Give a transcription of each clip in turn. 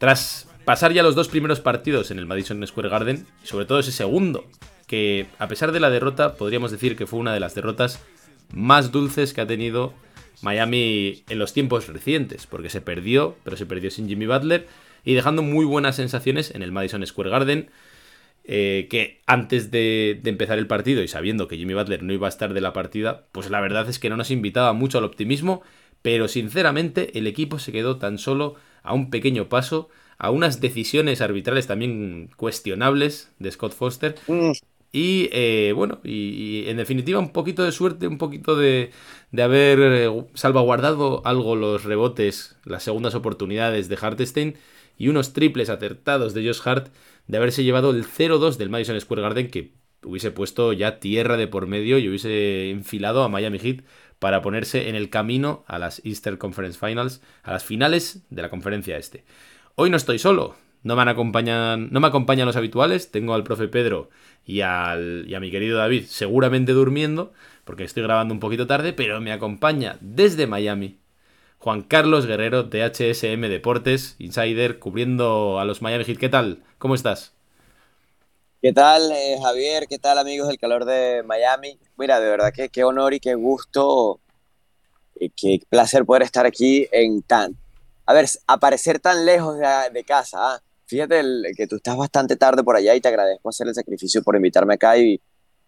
Tras pasar ya los dos primeros partidos en el Madison Square Garden, sobre todo ese segundo, que a pesar de la derrota, podríamos decir que fue una de las derrotas más dulces que ha tenido Miami en los tiempos recientes, porque se perdió, pero se perdió sin Jimmy Butler y dejando muy buenas sensaciones en el Madison Square Garden. eh, que antes de empezar el partido y sabiendo que Jimmy Butler no iba a estar de la partida, pues la verdad es que no nos invitaba mucho al optimismo, pero sinceramente el equipo se quedó tan solo a un pequeño paso, a unas decisiones arbitrales también cuestionables de Scott Foster, y eh, bueno, y, y en definitiva un poquito de suerte, un poquito de, de haber eh, salvaguardado algo los rebotes, las segundas oportunidades de Hartenstein y unos triples acertados de Josh Hart de haberse llevado el 0-2 del Madison Square Garden que hubiese puesto ya tierra de por medio y hubiese enfilado a Miami Heat para ponerse en el camino a las Eastern Conference Finals, a las finales de la conferencia este. Hoy no estoy solo, no me acompañan, no me acompañan los habituales, tengo al profe Pedro y, al, y a mi querido David seguramente durmiendo, porque estoy grabando un poquito tarde, pero me acompaña desde Miami Juan Carlos Guerrero de HSM Deportes, Insider, cubriendo a los Miami Heat. ¿Qué tal? ¿Cómo estás? ¿Qué tal, eh, Javier? ¿Qué tal, amigos del calor de Miami? Mira, de verdad que qué honor y qué gusto, y qué placer poder estar aquí en tan, a ver, aparecer tan lejos de, casa. ah. Fíjate que tú estás bastante tarde por allá y te agradezco hacer el sacrificio por invitarme acá y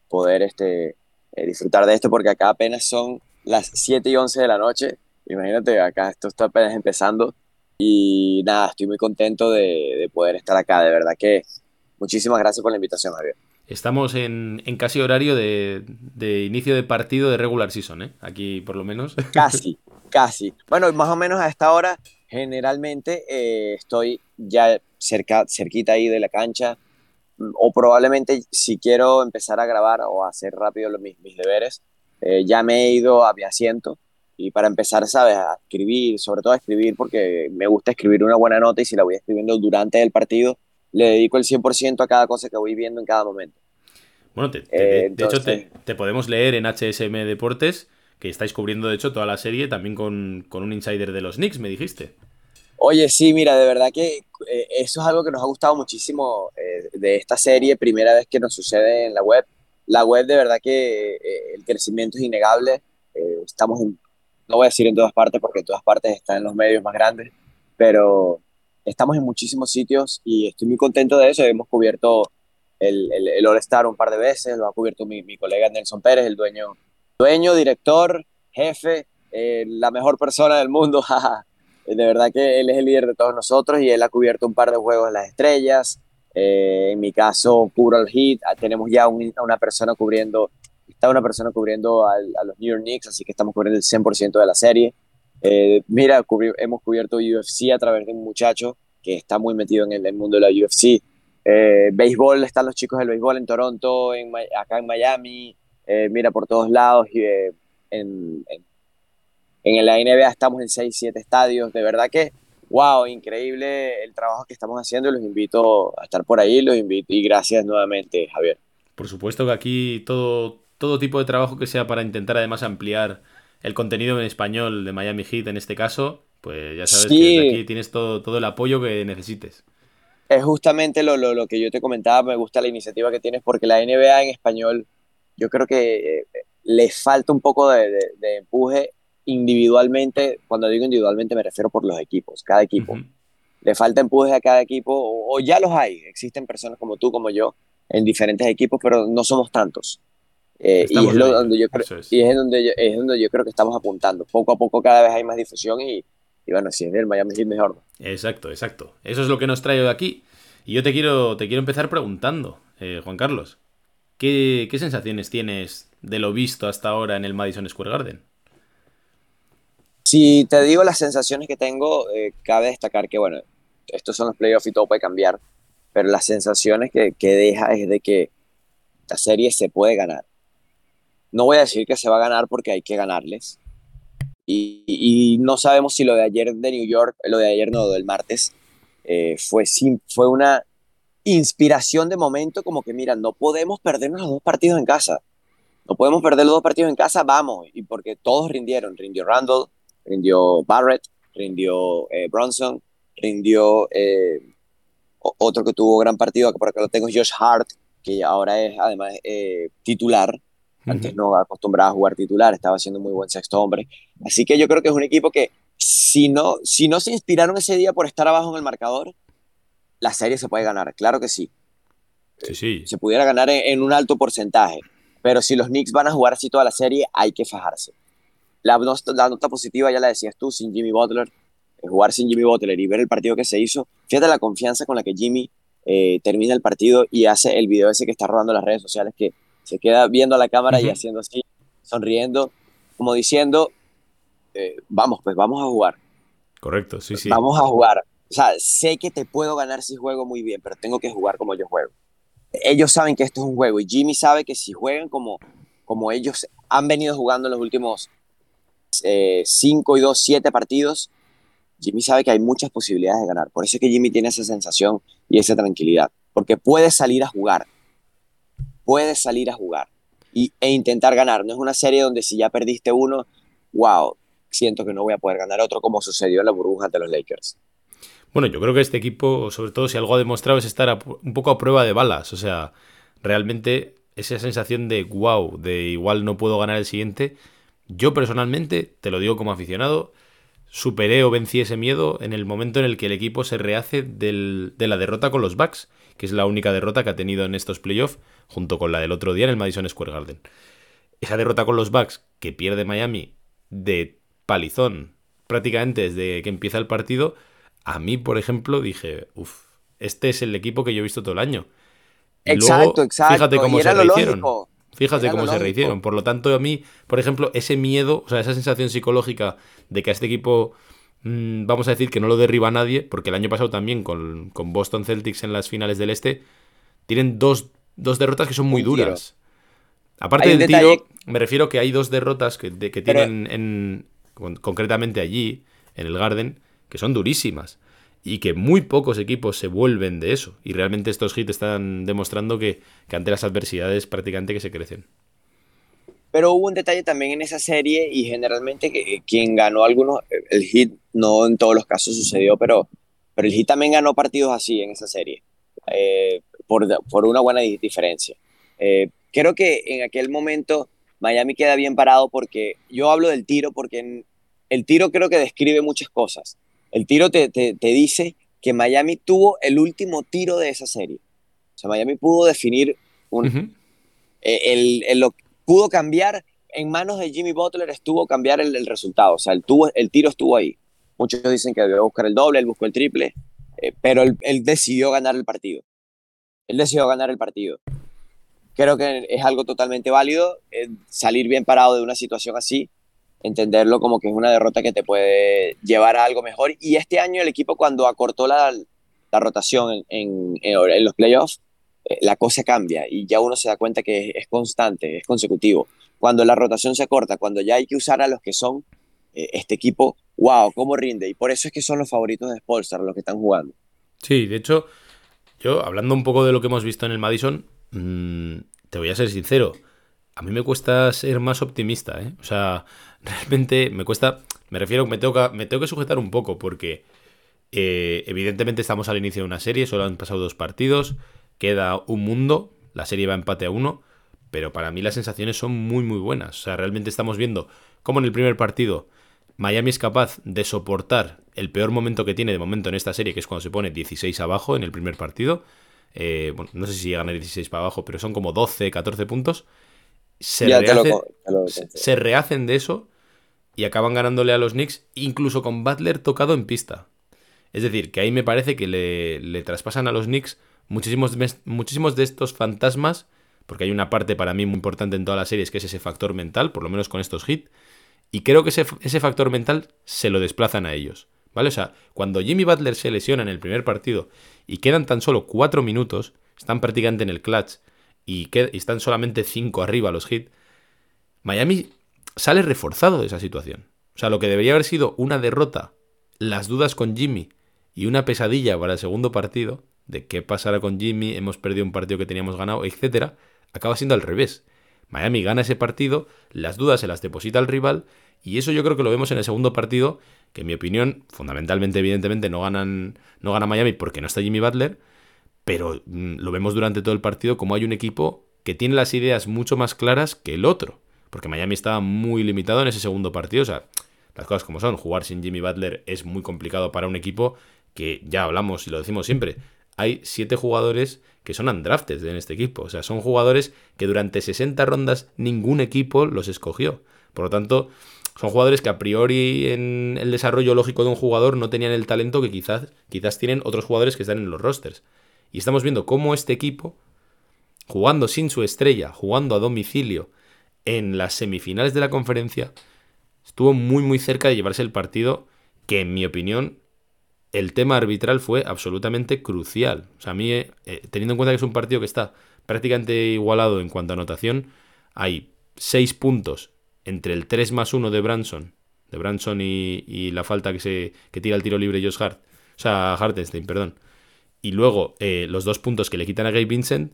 poder este, eh, disfrutar de esto porque acá apenas son las 7 y 11 de la noche. Imagínate, acá esto está apenas empezando y nada, estoy muy contento de poder estar acá. De verdad que muchísimas gracias por la invitación, Javier. Estamos en, en casi horario de, de inicio de partido de regular season, ¿eh? Aquí por lo menos. Casi, casi. Bueno, más o menos a esta hora, generalmente eh, estoy ya cerca, cerquita ahí de la cancha, o probablemente si quiero empezar a grabar o a hacer rápido los, mis, mis deberes, eh, ya me he ido a mi asiento y para empezar, ¿sabes? A escribir, sobre todo a escribir, porque me gusta escribir una buena nota y si la voy escribiendo durante el partido, le dedico el 100% a cada cosa que voy viendo en cada momento. Bueno, te- te- Eh, de, de hecho te, podemos leer en HSM Deportes, que estáis cubriendo de hecho toda la serie, también con, con un insider de los Knicks, me dijiste. Oye, sí, mira, de verdad que eh, eso es algo que nos ha gustado muchísimo eh, de esta serie, primera vez que nos sucede en la web. La web, de verdad que eh, el crecimiento es innegable. Estamos en, no voy a decir en todas partes porque en todas partes están los medios más grandes, pero estamos en muchísimos sitios y estoy muy contento de eso. Hemos cubierto el, el, el All-Star un par de veces, lo ha cubierto mi, mi colega Nelson Pérez, el dueño, dueño, director, jefe, eh, la mejor persona del mundo. De verdad que él es el líder de todos nosotros y él ha cubierto un par de juegos en las estrellas. Eh, en mi caso, cubro el Heat. Ah, Tenemos ya un- una persona cubriendo, está una persona cubriendo al- a los New York Knicks, así que estamos cubriendo el 100% de la serie. Eh, mira, cubri- hemos cubierto UFC a través de un muchacho que está muy metido en el, el mundo de la UFC. Eh, béisbol, están los chicos del béisbol en Toronto, en, acá en Miami, eh, mira, por todos lados. y, eh, en, en en la NBA estamos en 6, 7 estadios. De verdad que, wow, increíble el trabajo que estamos haciendo los invito a estar por ahí. Los invito y gracias nuevamente, Javier. Por supuesto que aquí todo, todo tipo de trabajo que sea para intentar además ampliar el contenido en español de Miami Heat en este caso, pues ya sabes Sí. que desde aquí tienes todo, todo el apoyo que necesites. Es justamente lo, lo, lo que yo te comentaba. Me gusta la iniciativa que tienes porque la NBA en español, yo creo que eh, le falta un poco de, de- de empuje individualmente. Cuando digo individualmente me refiero por los equipos, cada equipo. Le falta empuje a cada equipo, o, o ya los hay, existen personas como tú, como yo, en diferentes equipos, pero no somos tantos. Eh, y es lo donde yo creo, es. y es donde yo, es donde yo creo que estamos apuntando. Poco a poco cada vez hay más difusión y, y bueno, si es del Miami Heat mejor. Exacto, exacto. Eso es lo que nos trae hoy aquí. Y yo te quiero, te quiero empezar preguntando, eh, Juan Carlos, ¿qué, ¿qué sensaciones tienes de lo visto hasta ahora en el Madison Square Garden? Si te digo las sensaciones que tengo, eh, cabe destacar que, bueno, estos son los playoffs y todo puede cambiar, pero las sensaciones que, que deja es de que la serie se puede ganar. No voy a decir que se va a ganar porque hay que ganarles. Y, no sabemos si lo de ayer de New York, lo de ayer no, del martes, eh, fue, fue una inspiración de momento como que, mira, no podemos perdernos los dos partidos en casa. No podemos perder los dos partidos en casa, vamos. Y porque todos rindieron. Rindió Randall, rindió Barrett, rindió eh, Bronson, rindió eh, otro que tuvo gran partido, que por acá lo tengo, Josh Hart, que ahora es además eh, titular. Antes no acostumbraba a jugar titular, estaba haciendo muy buen sexto hombre. Así que yo creo que es un equipo que si no, si no se inspiraron ese día por estar abajo en el marcador, la serie se puede ganar, claro que sí. Sí, sí. Se pudiera ganar en, un alto porcentaje, pero si los Knicks van a jugar así toda la serie, hay que fajarse. La, la nota positiva ya la decías tú, sin Jimmy Butler, eh, jugar sin Jimmy Butler y ver el partido que se hizo, fíjate la confianza con la que Jimmy eh, termina el partido y hace el video ese que está rodando en las redes sociales, que se queda viendo a la cámara y haciendo así, sonriendo, como diciendo, eh, vamos, pues vamos a jugar. Correcto, sí, sí. Vamos a jugar. O sea, sé que te puedo ganar si juego muy bien, pero tengo que jugar como yo juego. Ellos saben que esto es un juego y Jimmy sabe que si juegan como, como ellos han venido jugando en los últimos 5 eh, y 2, 7 partidos, Jimmy sabe que hay muchas posibilidades de ganar. Por eso es que Jimmy tiene esa sensación y esa tranquilidad, porque puede salir a jugar. Puede salir a jugar y, e intentar ganar. No es una serie donde si ya perdiste uno, wow, siento que no voy a poder ganar otro como sucedió en la burbuja ante los Lakers. Bueno, yo creo que este equipo, sobre todo si algo ha demostrado, es estar un poco a prueba de balas. O sea, realmente esa sensación de wow, de igual no puedo ganar el siguiente. Yo personalmente, te lo digo como aficionado, superé o vencí ese miedo en el momento en el que el equipo se rehace de la derrota con los Bucks, que es la única derrota que ha tenido en estos playoffs, junto con la del otro día en el Madison Square Garden. Esa derrota con los Bucks que pierde Miami de palizón prácticamente desde que empieza el partido, a mí, por ejemplo, dije, uff, este es el equipo que yo he visto todo el año. exacto, exacto. Fíjate cómo se rehicieron. Fíjate cómo se rehicieron. Por lo tanto, a mí, por ejemplo, ese miedo, o sea, esa sensación psicológica de que a este equipo, mm, vamos a decir que no lo derriba nadie, porque el año pasado también con, Boston Celtics en las finales del Este, tienen dos, derrotas que son muy duras. Aparte del tiro, me refiero que hay dos derrotas que, que tienen en, concretamente allí, en el Garden, que son durísimas. Y que muy pocos equipos se vuelven de eso. Y realmente estos hits están demostrando que, ante las adversidades prácticamente que se crecen. Pero hubo un detalle también en esa serie y generalmente que, quien ganó algunos, el hit no en todos los casos sucedió, pero, pero el hit también ganó partidos así en esa serie, eh, por, por, una buena diferencia. Eh, creo que en aquel momento Miami queda bien parado porque yo hablo del tiro porque el tiro creo que describe muchas cosas. El tiro te, te, dice que Miami tuvo el último tiro de esa serie. O sea, Miami pudo definir un, eh, el, pudo cambiar en manos de Jimmy Butler estuvo cambiar el, resultado. O sea, el, tiro estuvo ahí. Muchos dicen que debió buscar el doble, él buscó el triple, eh, pero él, decidió ganar el partido. Él decidió ganar el partido. Creo que es algo totalmente válido eh, salir bien parado de una situación así entenderlo como que es una derrota que te puede llevar a algo mejor. Y este año el equipo cuando acortó la, la rotación en, en, los playoffs, la cosa cambia y ya uno se da cuenta que es, constante, es consecutivo. Cuando la rotación se corta, cuando ya hay que usar a los que son, eh, este equipo, wow, cómo rinde. Y por eso es que son los favoritos de Spolstar, los que están jugando. Sí, de hecho, yo hablando un poco de lo que hemos visto en el Madison, mm, te voy a ser sincero, a mí me cuesta ser más optimista, ¿eh? O sea, realmente me cuesta, me refiero, me tengo que, me tengo que sujetar un poco porque eh, evidentemente estamos al inicio de una serie, solo han pasado dos partidos, queda un mundo, la serie va empate a uno, pero para mí las sensaciones son muy muy buenas. O sea, realmente estamos viendo cómo en el primer partido Miami es capaz de soportar el peor momento que tiene de momento en esta serie, que es cuando se pone 16 abajo en el primer partido. Eh, bueno, no sé si llegan a 16 para abajo, pero son como 12, 14 puntos. Se, se rehacen de eso y acaban ganándole a los Knicks, incluso con Butler tocado en pista. Es decir, que ahí me parece que le, traspasan a los Knicks muchísimos, muchísimos de estos fantasmas, porque hay una parte para mí muy importante en todas las series que es ese factor mental, por lo menos con estos hits, Y creo que ese, ese factor mental se lo desplazan a ellos. ¿Vale? O sea, cuando Jimmy Butler se lesiona en el primer partido y quedan tan solo cuatro minutos, están prácticamente en el clutch y, están solamente cinco arriba los hits, Miami sale reforzado de esa situación. O sea, lo que debería haber sido una derrota, las dudas con Jimmy y una pesadilla para el segundo partido, de qué pasará con Jimmy, hemos perdido un partido que teníamos ganado, etcétera, acaba siendo al revés. Miami gana ese partido, las dudas se las deposita al rival, y eso yo creo que lo vemos en el segundo partido, que en mi opinión, fundamentalmente, evidentemente, no ganan, no gana Miami porque no está Jimmy Butler, pero mm, lo vemos durante todo el partido como hay un equipo que tiene las ideas mucho más claras que el otro. Porque Miami estaba muy limitado en ese segundo partido. O sea, las cosas como son. Jugar sin Jimmy Butler es muy complicado para un equipo que ya hablamos y lo decimos siempre. Hay siete jugadores que son undrafted en este equipo. O sea, son jugadores que durante 60 rondas ningún equipo los escogió. Por lo tanto, son jugadores que a priori en el desarrollo lógico de un jugador no tenían el talento que quizás, quizás tienen otros jugadores que están en los rosters. Y estamos viendo cómo este equipo, jugando sin su estrella, jugando a domicilio, en las semifinales de la conferencia, estuvo muy muy cerca de llevarse el partido, que en mi opinión el tema arbitral fue absolutamente crucial. O sea, a mí, eh, teniendo en cuenta que es un partido que está prácticamente igualado en cuanto a anotación, hay seis puntos entre el 3 más 1 de Branson, de Branson y, la falta que, se, que tira el tiro libre Josh Hart, o sea, Hartenstein, perdón y luego eh, los dos puntos que le quitan a Gabe Vincent,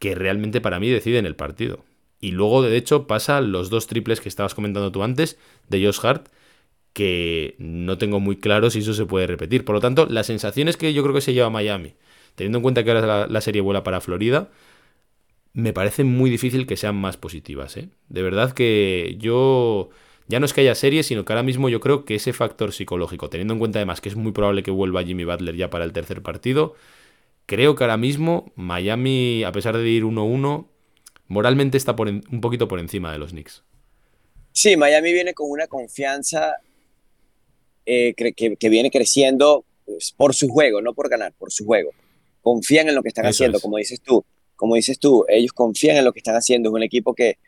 que realmente para mí deciden el partido. Y luego, de hecho, pasa los dos triples que estabas comentando tú antes de Josh Hart, que no tengo muy claro si eso se puede repetir. Por lo tanto, las sensaciones que yo creo que se lleva Miami, teniendo en cuenta que ahora la, serie vuela para Florida, me parece muy difícil que sean más positivas. ¿eh? De verdad que yo ya no es que haya series, sino que ahora mismo yo creo que ese factor psicológico, teniendo en cuenta además que es muy probable que vuelva Jimmy Butler ya para el tercer partido, creo que ahora mismo Miami, a pesar de ir 1-1, moralmente está un poquito por encima de los Knicks. Sí, Miami viene con una confianza eh, que, viene creciendo pues, por su juego, no por ganar, por su juego. Confían en lo que están haciendo, como dices tú. Como dices tú, ellos confían en lo que están haciendo. Es un equipo que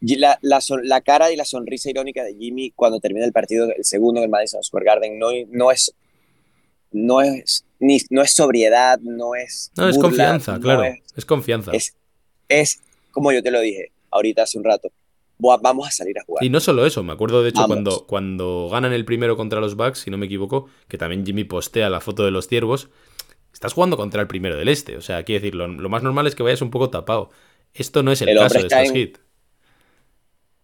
la, la, la, cara y la sonrisa irónica de Jimmy cuando termina el partido, el segundo en el Madison Square Garden, no, no es no es ni, no es sobriedad, no es no es confianza, claro, es, confianza. Es, es como yo te lo dije ahorita hace un rato. Vamos a salir a jugar. Y no solo eso, me acuerdo de hecho cuando, cuando ganan el primero contra los Bucks, si no me equivoco, que también Jimmy postea la foto de los ciervos. Estás jugando contra el primero del este. O sea, quiero decir, lo, más normal es que vayas un poco tapado. Esto no es el, caso de estos hits.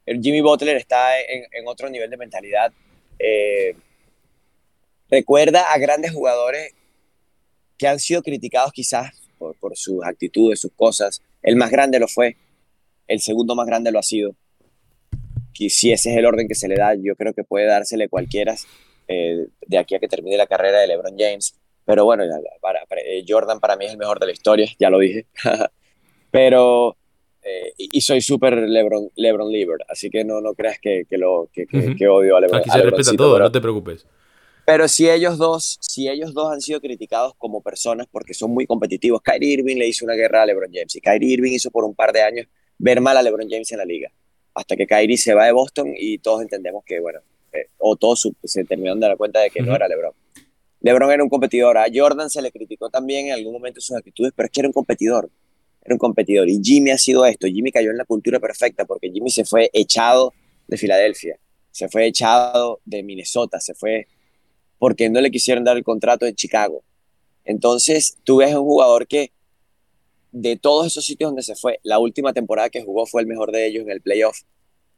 Jimmy Butler está en, otro nivel de mentalidad. Eh, recuerda a grandes jugadores que han sido criticados quizás por, sus actitudes, sus cosas. El más grande lo fue, el segundo más grande lo ha sido. Si ese es el orden que se le da, yo creo que puede dársele cualquiera eh, de aquí a que termine la carrera de LeBron James. Pero bueno, eh, Jordan para mí es el mejor de la historia, ya lo dije. Pero eh, y, soy súper Lebron, Lebron Lieber, así que no, no creas que, que lo, que, que, odio a Lebron. Aquí se respeta todo, no te preocupes. Pero si ellos dos, si ellos dos han sido criticados como personas porque son muy competitivos, Kyrie Irving le hizo una guerra a LeBron James y Kyrie Irving hizo por un par de años ver mal a LeBron James en la liga, hasta que Kyrie se va de Boston y todos entendemos que, bueno, eh, o todos se terminaron de dar cuenta de que no era LeBron. LeBron era un competidor, a Jordan se le criticó también en algún momento sus actitudes, pero es que era un competidor era un competidor. Y Jimmy ha sido esto. Jimmy cayó en la cultura perfecta porque Jimmy se fue echado de Filadelfia, se fue echado de Minnesota, se fue porque no le quisieron dar el contrato de Chicago. Entonces, tú ves un jugador que de todos esos sitios donde se fue, la última temporada que jugó fue el mejor de ellos en el playoff.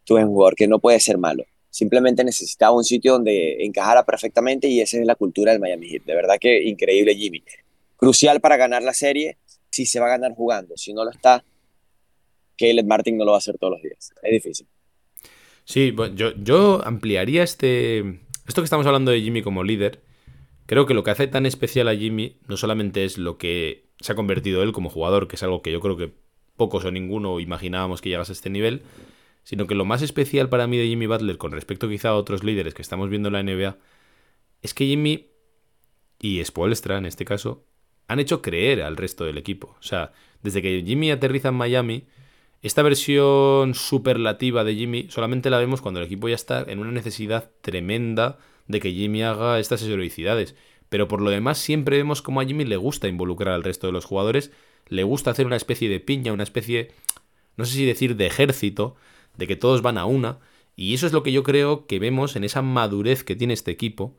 Tú ves un jugador que no puede ser malo. Simplemente necesitaba un sitio donde encajara perfectamente y esa es la cultura del Miami Heat. De verdad que increíble Jimmy. Crucial para ganar la serie si se va a ganar jugando. Si no lo está, Caleb Martin no lo va a hacer todos los días. Es difícil. Sí, yo, yo ampliaría este. Esto que estamos hablando de Jimmy como líder. Creo que lo que hace tan especial a Jimmy no solamente es lo que se ha convertido él como jugador, que es algo que yo creo que pocos o ninguno imaginábamos que llegase a este nivel, sino que lo más especial para mí de Jimmy Butler con respecto quizá a otros líderes que estamos viendo en la NBA es que Jimmy y Spoelstra en este caso han hecho creer al resto del equipo. O sea, desde que Jimmy aterriza en Miami, esta versión superlativa de Jimmy solamente la vemos cuando el equipo ya está en una necesidad tremenda de que Jimmy haga estas heroicidades. Pero por lo demás siempre vemos como a Jimmy le gusta involucrar al resto de los jugadores, le gusta hacer una especie de piña, una especie, no sé si decir de ejército, de que todos van a una. Y eso es lo que yo creo que vemos en esa madurez que tiene este equipo,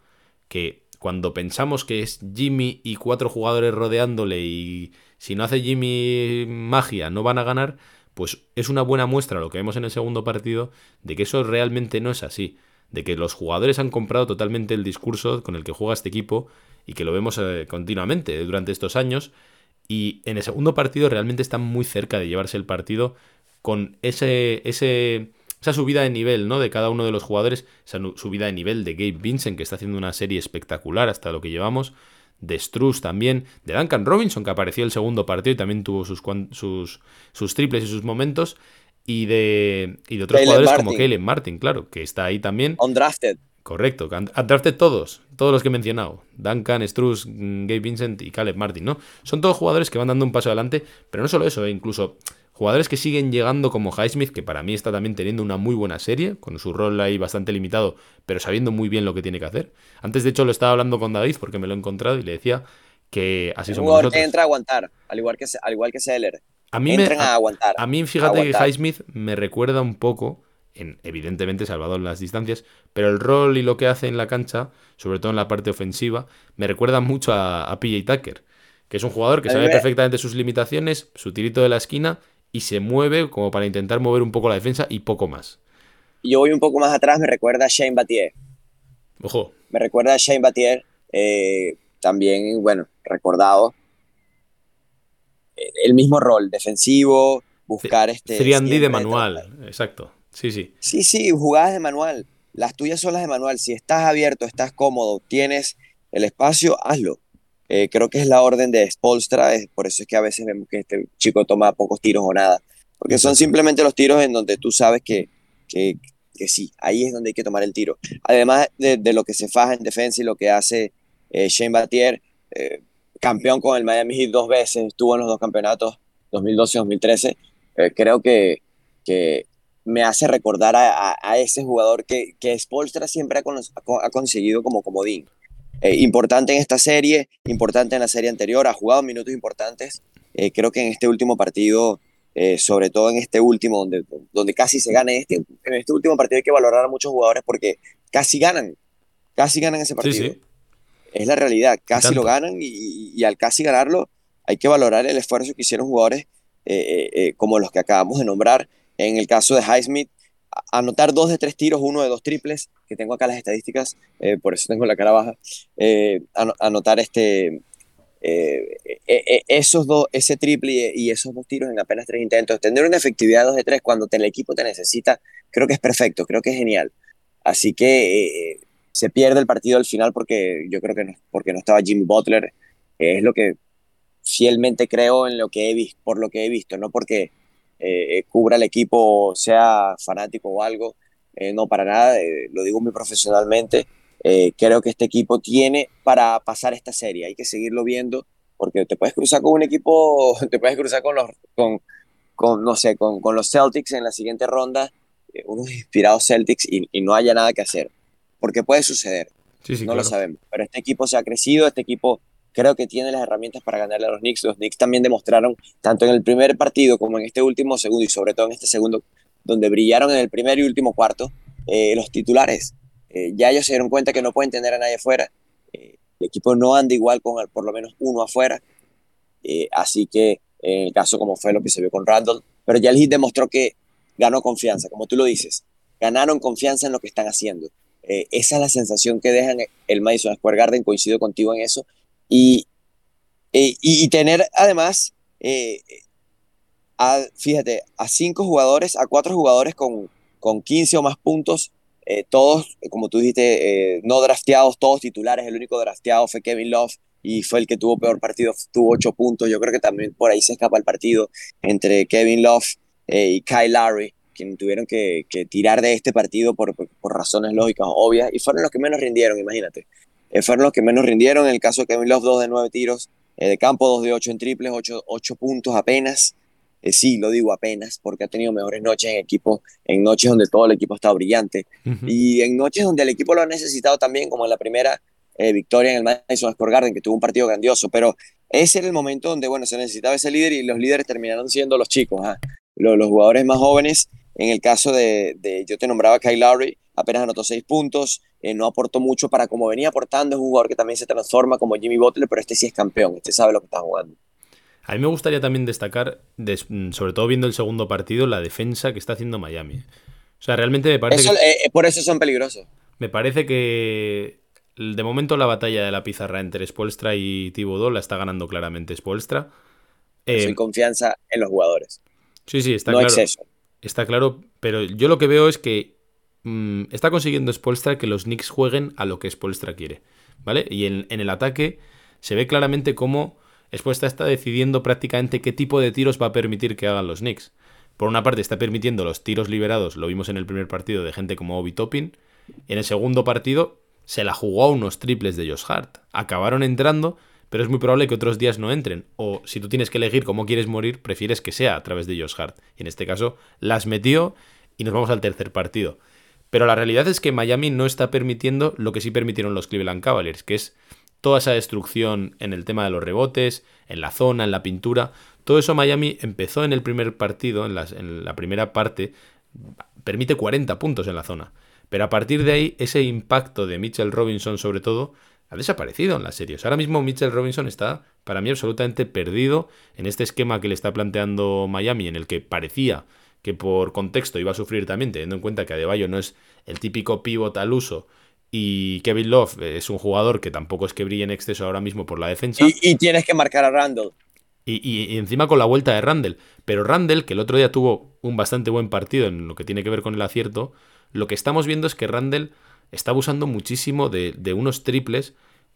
que cuando pensamos que es Jimmy y cuatro jugadores rodeándole y si no hace Jimmy magia no van a ganar, pues es una buena muestra lo que vemos en el segundo partido de que eso realmente no es así, de que los jugadores han comprado totalmente el discurso con el que juega este equipo y que lo vemos eh, continuamente durante estos años y en el segundo partido realmente están muy cerca de llevarse el partido con ese, ese esa subida de nivel, ¿no? De cada uno de los jugadores, esa subida de nivel de Gabe Vincent, que está haciendo una serie espectacular hasta lo que llevamos, de Struz también, de Duncan Robinson, que apareció el segundo partido y también tuvo sus, sus, sus triples y sus momentos, y de, y de otros jugadores como Caleb Martin, claro, que está ahí también. Undrafted. Correcto, undrafted todos, todos los que he mencionado. Duncan, Struz, Gabe Vincent y Caleb Martin, ¿no? Son todos jugadores que van dando un paso adelante, pero no solo eso, ¿eh? incluso Jugadores que siguen llegando como Highsmith, que para mí está también teniendo una muy buena serie, con su rol ahí bastante limitado, pero sabiendo muy bien lo que tiene que hacer. Antes, de hecho, lo estaba hablando con David porque me lo he encontrado y le decía que así somos nosotros. que entra a aguantar, al igual que, al igual que Seller. A mí Entran a, aguantar. A mí, fíjate que Highsmith me recuerda un poco, en, evidentemente salvado en las distancias, pero el rol y lo que hace en la cancha, sobre todo en la parte ofensiva, me recuerda mucho a, a PJ Tucker, que es un jugador que sabe perfectamente sus limitaciones, su tirito de la esquina y se mueve como para intentar mover un poco la defensa y poco más. Yo voy un poco más atrás, me recuerda a Shane Battier. Ojo. Me recuerda a Shane Battier, eh, también, bueno, recordado. El mismo rol, defensivo, buscar este... 3 de manual, exacto. Sí, sí. Sí, sí, jugadas de manual. Las tuyas son las de manual. Si estás abierto, estás cómodo, tienes el espacio, hazlo. Eh, creo que es la orden de Spolstra, es por eso es que a veces vemos que este chico toma pocos tiros o nada, porque son simplemente los tiros en donde tú sabes que, que, que sí, ahí es donde hay que tomar el tiro. Además de, de lo que se faja en defensa y lo que hace eh, Shane Battier, eh, campeón con el Miami Heat dos veces, estuvo en los dos campeonatos, 2012 y 2013, creo que, que me hace recordar a, a, ese jugador que, que Spolstra siempre ha, ha conseguido como comodín. Eh, importante en esta serie, importante en la serie anterior, ha jugado minutos importantes. Eh, creo que en este último partido, eh, sobre todo en este último, donde, donde casi se gana este, en este último partido hay que valorar a muchos jugadores porque casi ganan, casi ganan ese partido. Es la realidad, casi lo ganan y, y, al casi ganarlo hay que valorar el esfuerzo que hicieron jugadores como los que acabamos de nombrar. En el caso de Highsmith, anotar dos de tres tiros, uno de dos triples, que tengo acá las estadísticas, eh, por eso tengo la cara baja, eh, anotar este, eh, esos dos, ese triple y, esos dos tiros en apenas tres intentos, tener una efectividad de dos de tres cuando el equipo te necesita, creo que es perfecto, creo que es genial. Así que se pierde el partido al final porque yo creo que no, porque no estaba Jimmy Butler, es lo que fielmente creo en lo que he visto, por lo que he visto, no porque eh, cubra el equipo, sea fanático o algo. Eh, no, para nada, eh, lo digo muy profesionalmente. creo que este equipo tiene para pasar esta serie. Hay que seguirlo viendo porque te puedes cruzar con un equipo, te puedes cruzar con los, con no sé, con, con, los Celtics en la siguiente ronda, unos inspirados Celtics y, y, no haya nada que hacer. Porque puede suceder. no lo sabemos. Pero este equipo se ha crecido, este equipo creo que tiene las herramientas para ganarle a los Knicks. Los Knicks también demostraron, tanto en el primer partido como en este último segundo, y sobre todo en este segundo, donde brillaron en el primer y último cuarto, eh, los titulares. Eh, ya ellos se dieron cuenta que no pueden tener a nadie afuera. Eh, el equipo no anda igual con por lo menos uno afuera. así que en el caso como fue lo que se vio con Randall, pero ya el Heat demostró que ganó confianza, como tú lo dices. Ganaron confianza en lo que están haciendo. Esa es la sensación que dejan el Madison Square Garden, coincido contigo en eso, y, eh, y, tener además, eh, a, fíjate, a cinco jugadores, a cuatro jugadores con, con 15 o más puntos, eh, todos, como tú dijiste, no drafteados, todos titulares, el único drafteado fue Kevin Love y fue el que tuvo peor partido, tuvo ocho puntos, yo creo que también por ahí se escapa el partido entre Kevin Love y Kyle Lowry, quienes tuvieron que, que, tirar de este partido por, por, por, razones lógicas obvias y fueron los que menos rindieron, imagínate. Eh, fueron los que menos rindieron. En el caso de Kevin Love, 2 de 9 tiros eh, de campo, 2 de 8 en triples, 8, 8 puntos apenas. Eh, sí, lo digo apenas, porque ha tenido mejores noches en equipos, en noches donde todo el equipo ha estado brillante y en noches donde el equipo lo ha necesitado también, como en la primera eh, victoria en el Madison Square Garden, que tuvo un partido grandioso, pero ese era el momento donde, bueno, se necesitaba ese líder y los líderes terminaron siendo los chicos, ¿ah? los, los, jugadores más jóvenes. En el caso de, de, yo te nombraba Kyle Lowry, apenas anotó seis puntos, eh, no aportó mucho para como venía aportando, es un jugador que también se transforma como Jimmy Butler, pero este sí es campeón, este sabe lo que está jugando. A mí me gustaría también destacar, sobre todo viendo el segundo partido, la defensa que está haciendo Miami. O sea, realmente me parece... Eso, eh, por eso son peligrosos. Me parece que de momento la batalla de la pizarra entre Spolstra y Thibodeau la está ganando claramente Spolstra. Eh, Sin confianza en los jugadores. Sí, sí, está claro. Está claro, pero yo lo que veo es que mm, está consiguiendo Spolstra que los Knicks jueguen a lo que Spolstra quiere, ¿vale? Y en, en el ataque se ve claramente cómo Spolstra está decidiendo prácticamente qué tipo de tiros va a permitir que hagan los Knicks. Por una parte está permitiendo los tiros liberados, lo vimos en el primer partido de gente como Obi Toppin. En el segundo partido se la jugó a unos triples de Josh Hart. Acabaron entrando, pero es muy probable que otros días no entren. O si tú tienes que elegir cómo quieres morir, prefieres que sea a través de Josh Hart. Y en este caso las metió y nos vamos al tercer partido. Pero la realidad es que Miami no está permitiendo lo que sí permitieron los Cleveland Cavaliers, que es toda esa destrucción en el tema de los rebotes, en la zona, en la pintura. Todo eso Miami empezó en el primer partido, en, en la primera parte, permite 40 puntos en la zona. Pero a partir de ahí, ese impacto de Mitchell Robinson, sobre todo, ha desaparecido en las series. Ahora mismo Mitchell Robinson está, para mí, absolutamente perdido en este esquema que le está planteando Miami, en el que parecía que por contexto iba a sufrir también, teniendo en cuenta que Adebayo no es el típico pivot al uso y Kevin Love es un jugador que tampoco es que brille en exceso ahora mismo por la defensa. Y, tienes que marcar a Randall. Y, y, encima con la vuelta de Randall. Pero Randall, que el otro día tuvo un bastante buen partido en lo que tiene que ver con el acierto, lo que estamos viendo es que Randall está abusando muchísimo de, unos triples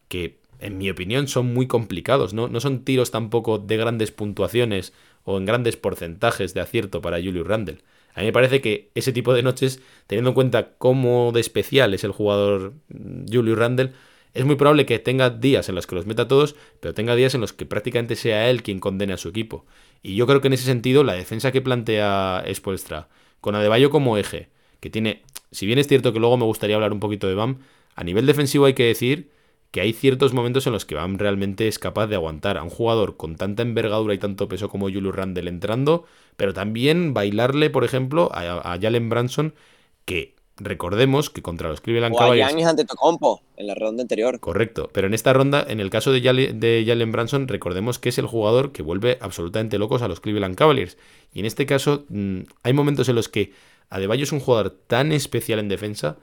que, en mi opinión, son muy complicados. ¿no? no son tiros tampoco de grandes puntuaciones o en grandes porcentajes de acierto para Julius Randall. A mí me parece que ese tipo de noches, teniendo en cuenta cómo de especial es el jugador mm, Julius Randall, es muy probable que tenga días en los que los meta todos, pero tenga días en los que prácticamente sea él quien condene a su equipo. Y yo creo que en ese sentido, la defensa que plantea Spolstra, con Adebayo como eje, que tiene, si bien es cierto que luego me gustaría hablar un poquito de Bam, a nivel defensivo hay que decir que hay ciertos momentos en los que Bam realmente es capaz de aguantar a un jugador con tanta envergadura y tanto peso como Julius Randle entrando, pero también bailarle, por ejemplo, a, Jalen Branson, que recordemos que contra los Cleveland Cavaliers... ante Tocompo, en la ronda anterior. Correcto, pero en esta ronda, en el caso de, de Jalen Branson, recordemos que es el jugador que vuelve absolutamente locos a los Cleveland Cavaliers. Y en este caso, mm, hay momentos en los que Adebayo es un jugador tan especial en defensa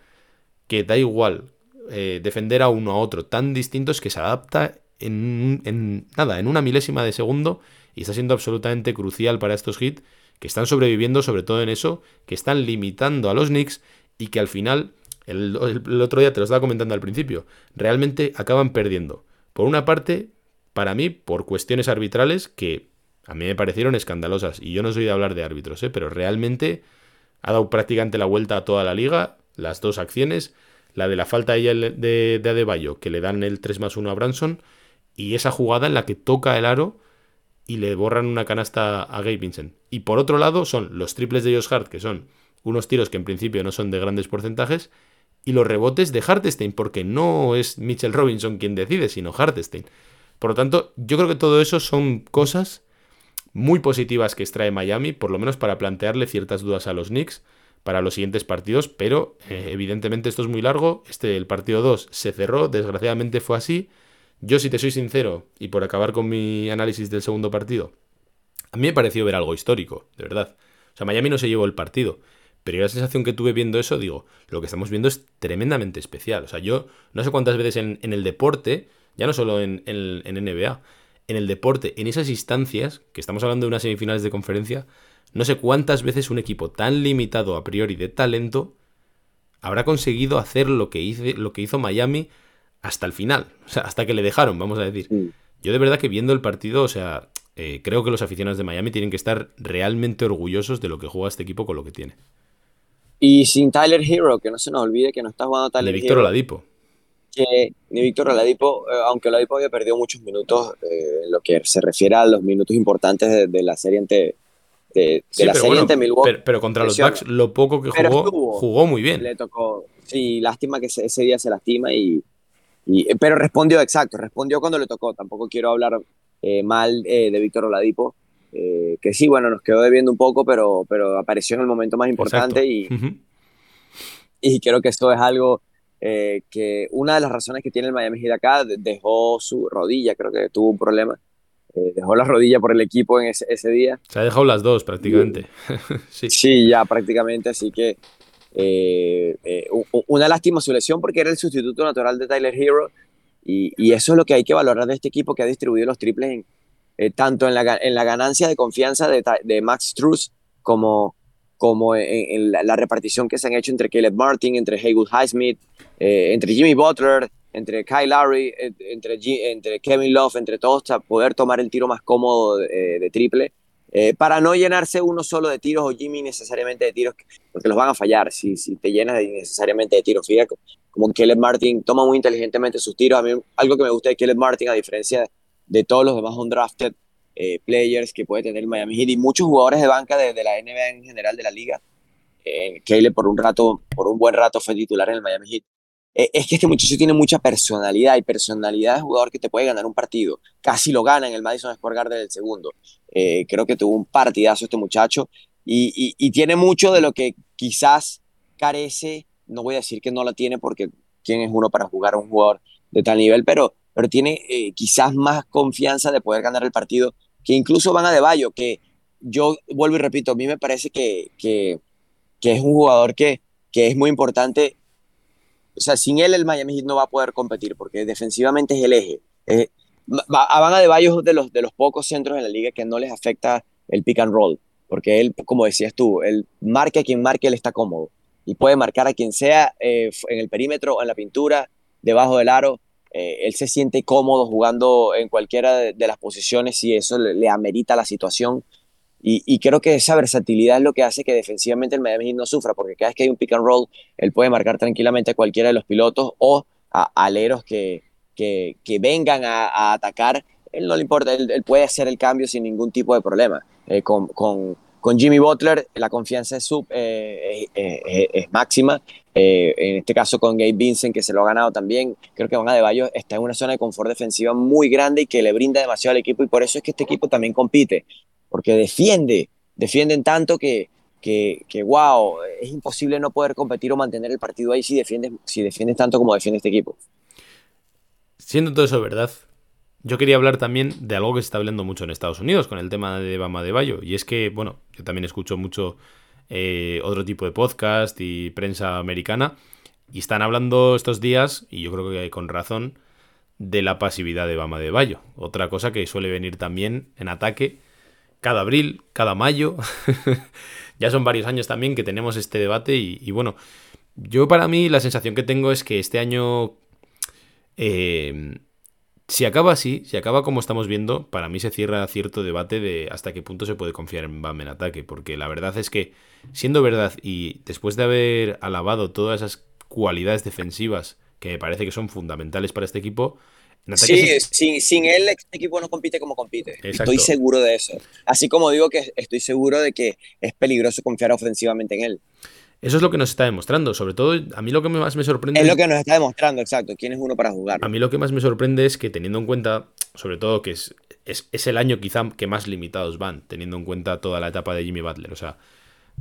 que da igual eh, defender a uno a otro, tan distintos que se adapta en, nada, en una milésima de segundo y está siendo absolutamente crucial para estos hits que están sobreviviendo sobre todo en eso, que están limitando a los Knicks y que al final, el, otro día te lo estaba comentando al principio, realmente acaban perdiendo. Por una parte, para mí, por cuestiones arbitrales que a mí me parecieron escandalosas. Y yo no soy de hablar de árbitros, ¿eh? pero realmente ha dado prácticamente la vuelta a toda la liga, las dos acciones, la de la falta de, de, de Adebayo, que le dan el 3 más 1 a Branson, y esa jugada en la que toca el aro y le borran una canasta a Gabe Vincent. Y por otro lado son los triples de Josh Hart, que son unos tiros que en principio no son de grandes porcentajes, y los rebotes de Hartestein, porque no es Mitchell Robinson quien decide, sino Hartestein. Por lo tanto, yo creo que todo eso son cosas muy positivas que extrae Miami, por lo menos para plantearle ciertas dudas a los Knicks para los siguientes partidos, pero eh, evidentemente esto es muy largo, este el partido 2 se cerró, desgraciadamente fue así. Yo si te soy sincero, y por acabar con mi análisis del segundo partido, a mí me pareció ver algo histórico, de verdad. O sea, Miami no se llevó el partido, pero yo la sensación que tuve viendo eso, digo, lo que estamos viendo es tremendamente especial. O sea, yo no sé cuántas veces en, el deporte, ya no solo en, en, en NBA, en el deporte, en esas instancias, que estamos hablando de unas semifinales de conferencia, no sé cuántas veces un equipo tan limitado a priori de talento habrá conseguido hacer lo que, hizo, lo que hizo Miami hasta el final, o sea, hasta que le dejaron, vamos a decir. Yo de verdad que viendo el partido, o sea, eh, creo que los aficionados de Miami tienen que estar realmente orgullosos de lo que juega este equipo con lo que tiene. Y sin Tyler Hero, que no se nos olvide que no está jugando Tyler Ni Víctor Oladipo que ni Víctor Oladipo, eh, aunque Oladipo había perdido muchos minutos, eh, en lo que se refiere a los minutos importantes de, la serie ante, de, la serie ante Milwaukee. Pero, contra los Bucks, lo poco que jugó, jugó muy bien. Le tocó, sí, lástima que ese, día se lastima y, pero respondió exacto, respondió cuando le tocó. Tampoco quiero hablar eh, mal eh, de Víctor Oladipo, eh, que sí, bueno, nos quedó debiendo un poco, pero, pero apareció en el momento más importante y, y creo que esto es algo que una de las razones que tiene el Miami Heat acá dejó su rodilla, creo que tuvo un problema eh, dejó la rodilla por el equipo en ese, día. Se ha dejado las dos prácticamente. sí. ya prácticamente, así que eh, eh, una lástima su lesión porque era el sustituto natural de Tyler Hero y, eso es lo que hay que valorar de este equipo que ha distribuido los triples tanto en la, en la, ganancia de confianza de, Max Truss como, como en, la, repartición que se han hecho entre Caleb Martin, entre Haywood Highsmith, entre Jimmy Butler, entre Kyle Lowry, entre, entre Kevin Love, entre todos, poder tomar el tiro más cómodo de, triple, eh, para no llenarse uno solo de tiros o Jimmy necesariamente de tiros, porque los van a fallar si, te llenas necesariamente de tiros. Fíjate, como Caleb Martin toma muy inteligentemente sus tiros. A mí algo que me gusta de Caleb Martin, a diferencia de todos los demás undrafted eh, players que puede tener Miami Heat y muchos jugadores de banca de, la NBA en general de la liga, eh, por un rato, por un buen rato fue titular en el Miami Heat. Eh, es que este muchacho tiene mucha personalidad y personalidad de jugador que te puede ganar un partido. Casi lo gana en el Madison Square Garden del segundo. Eh, creo que tuvo un partidazo este muchacho y, tiene mucho de lo que quizás carece. No voy a decir que no la tiene porque quién es uno para jugar a un jugador de tal nivel, pero, pero tiene eh, quizás más confianza de poder ganar el partido que incluso Van a De Bayo, que yo vuelvo y repito, a mí me parece que, que, es un jugador que, que es muy importante o sea, sin él el Miami Heat no va a poder competir porque defensivamente es el eje. Eh, Van a de Bayo de los, de los pocos centros en la liga que no les afecta el pick and roll, porque él, como decías tú, él marque a quien marque, él está cómodo y puede marcar a quien sea eh, en el perímetro en la pintura, debajo del aro. Eh, él se siente cómodo jugando en cualquiera de, las posiciones si eso le, amerita la situación. Y, creo que esa versatilidad es lo que hace que defensivamente el Miami no sufra, porque cada vez que hay un pick and roll, él puede marcar tranquilamente a cualquiera de los pilotos o a aleros que, que, vengan a, atacar. Él no le importa, él, puede hacer el cambio sin ningún tipo de problema. Eh, con, con, con, Jimmy Butler, la confianza es, sub, eh, eh, es máxima. en este caso con Gabe Vincent, que se lo ha ganado también. Creo que Van Adebayo está en una zona de confort defensiva muy grande y que le brinda demasiado al equipo. Y por eso es que este equipo también compite porque defiende, defienden tanto que, que, que, wow, es imposible no poder competir o mantener el partido ahí si defiendes, si defiendes tanto como defiende este equipo. Siendo todo eso verdad, yo quería hablar también de algo que se está hablando mucho en Estados Unidos con el tema de Bama de Bayo. Y es que, bueno, yo también escucho mucho eh, otro tipo de podcast y prensa americana. Y están hablando estos días, y yo creo que con razón, de la pasividad de Bama de Bayo. Otra cosa que suele venir también en ataque cada abril, cada mayo. ya son varios años también que tenemos este debate y, bueno, yo para mí la sensación que tengo es que este año, eh, si acaba así, si acaba como estamos viendo, para mí se cierra cierto debate de hasta qué punto se puede confiar en Bam en ataque, porque la verdad es que, siendo verdad y después de haber alabado todas esas cualidades defensivas que me parece que son fundamentales para este equipo, Sí, sin, él este equipo no compite como compite. Estoy seguro de eso. Así como digo que estoy seguro de que es peligroso confiar ofensivamente en él. Eso es lo que nos está demostrando. Sobre todo, a mí lo que más me sorprende. Es lo que nos está demostrando, exacto. ¿Quién es uno para jugar? A mí lo que más me sorprende es que, teniendo en cuenta, sobre todo, que es, es, el año quizá que más limitados van, teniendo en cuenta toda la etapa de Jimmy Butler. O sea,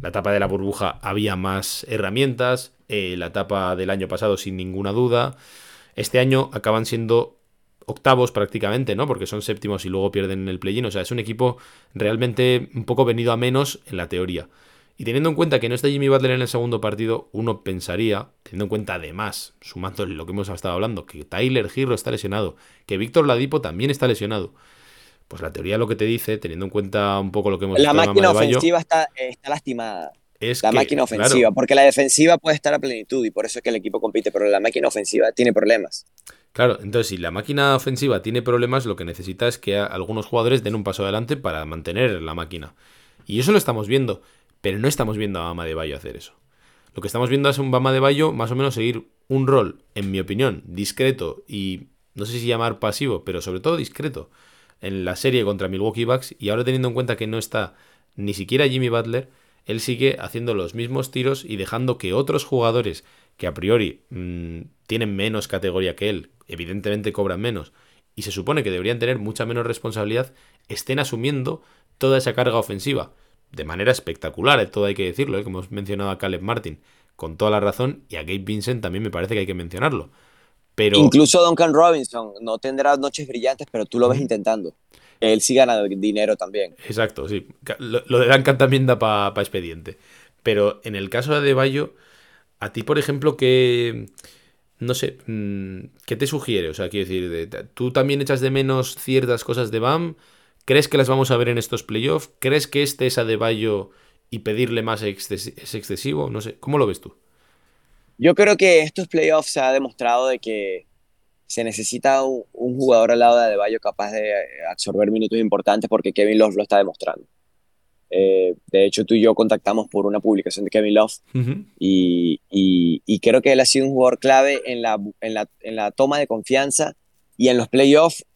la etapa de la burbuja había más herramientas. Eh, la etapa del año pasado, sin ninguna duda. Este año acaban siendo octavos prácticamente, ¿no? Porque son séptimos y luego pierden en el play-in. O sea, es un equipo realmente un poco venido a menos en la teoría. Y teniendo en cuenta que no está Jimmy Butler en el segundo partido, uno pensaría, teniendo en cuenta además, sumando lo que hemos estado hablando, que Tyler Girro está lesionado, que Víctor Ladipo también está lesionado. Pues la teoría lo que te dice, teniendo en cuenta un poco lo que hemos La máquina ofensiva está, está lastimada. Es la máquina ofensiva, porque la defensiva puede estar a plenitud y por eso es que el equipo compite, pero la máquina ofensiva tiene problemas. Claro, entonces si la máquina ofensiva tiene problemas, lo que necesita es que algunos jugadores den un paso adelante para mantener la máquina. Y eso lo estamos viendo, pero no estamos viendo a Bama de Bayo hacer eso. Lo que estamos viendo es un Bama de Bayo más o menos seguir un rol, en mi opinión, discreto y no sé si llamar pasivo, pero sobre todo discreto en la serie contra Milwaukee Bucks y ahora teniendo en cuenta que no está ni siquiera Jimmy Butler, él sigue haciendo los mismos tiros y dejando que otros jugadores que a priori mmm, tienen menos categoría que él, evidentemente cobran menos, y se supone que deberían tener mucha menos responsabilidad, estén asumiendo toda esa carga ofensiva. De manera espectacular, todo hay que decirlo, ¿eh? como hemos mencionado a Caleb Martin, con toda la razón, y a Gabe Vincent también me parece que hay que mencionarlo. Pero... Incluso Duncan Robinson no tendrá noches brillantes, pero tú lo ves intentando. Él sí gana dinero también. Exacto, sí. Lo, lo de Duncan también da para pa expediente. Pero en el caso de Adebayo, a ti, por ejemplo, que no sé, mm, ¿qué te sugiere? O sea, quiero decir, ¿tú también echas de menos ciertas cosas de BAM? ¿Crees que las vamos a ver en estos playoffs? ¿Crees que este es Adebayo y pedirle más es excesivo? No sé, ¿cómo lo ves tú? Yo creo que estos playoffs se ha demostrado de que se necesita un, jugador al lado de Adebayo capaz de absorber minutos importantes porque Kevin Love lo está demostrando. Eh, de hecho, tú y yo contactamos por una publicación de Kevin Love y, y, creo que él ha sido un jugador clave en la, en la, en la toma de confianza y en los playoffs.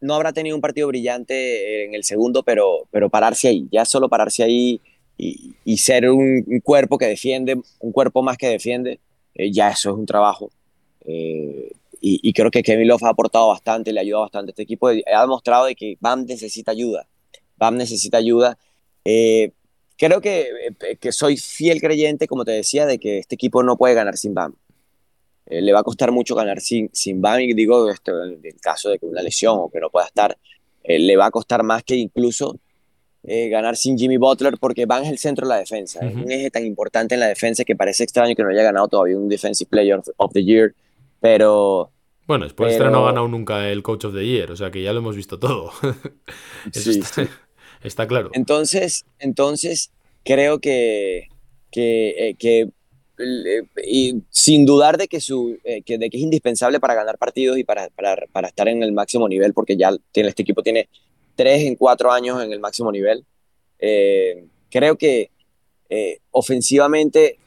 No habrá tenido un partido brillante en el segundo, pero, pero pararse ahí, ya solo pararse ahí y, ser un, cuerpo que defiende, un cuerpo más que defiende, eh, ya eso es un trabajo. Eh, y, creo que Kevin Love ha aportado bastante, le ha ayudado bastante este equipo. Ha demostrado de que Bam necesita ayuda Bam necesita ayuda. Eh, creo que, que, soy fiel creyente, como te decía, de que este equipo no puede ganar sin Bam. Eh, le va a costar mucho ganar sin, sin y digo esto en el caso de que una lesión o que no pueda estar, le va a costar más que incluso ganar sin Jimmy Butler, porque Bam es el centro de la defensa. Es un eje tan importante en la defensa que parece extraño que no haya ganado todavía un Defensive Player of the Year, pero bueno, después pero... no ha ganado nunca el Coach of the Year, o sea que ya lo hemos visto todo. sí, sí. Está claro. Entonces, entonces creo que, que, eh, y sin dudar de que, su, eh, que, de que es indispensable para ganar partidos y para, para, para, estar en el máximo nivel, porque ya tiene, este equipo tiene tres en cuatro años en el máximo nivel. Eh, creo que ofensivamente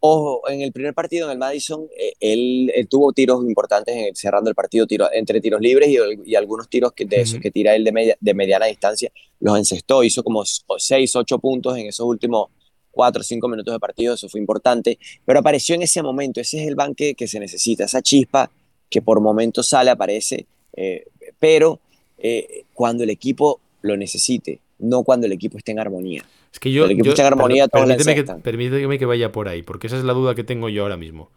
Ojo, en el primer partido en el Madison, eh, él, tuvo tiros importantes en cerrando el partido, tiro, entre tiros libres y, algunos tiros que, de esos que tira él de, de mediana distancia, los encestó, hizo como 6, 8 puntos en esos últimos 4 o 5 minutos de partido, eso fue importante, pero apareció en ese momento, ese es el banque que se necesita, esa chispa que por momentos sale, aparece, eh, pero eh, cuando el equipo lo necesite, no cuando el equipo esté en armonía. Es que yo. permíteme, que, vaya por ahí, porque esa es la duda que tengo yo ahora mismo.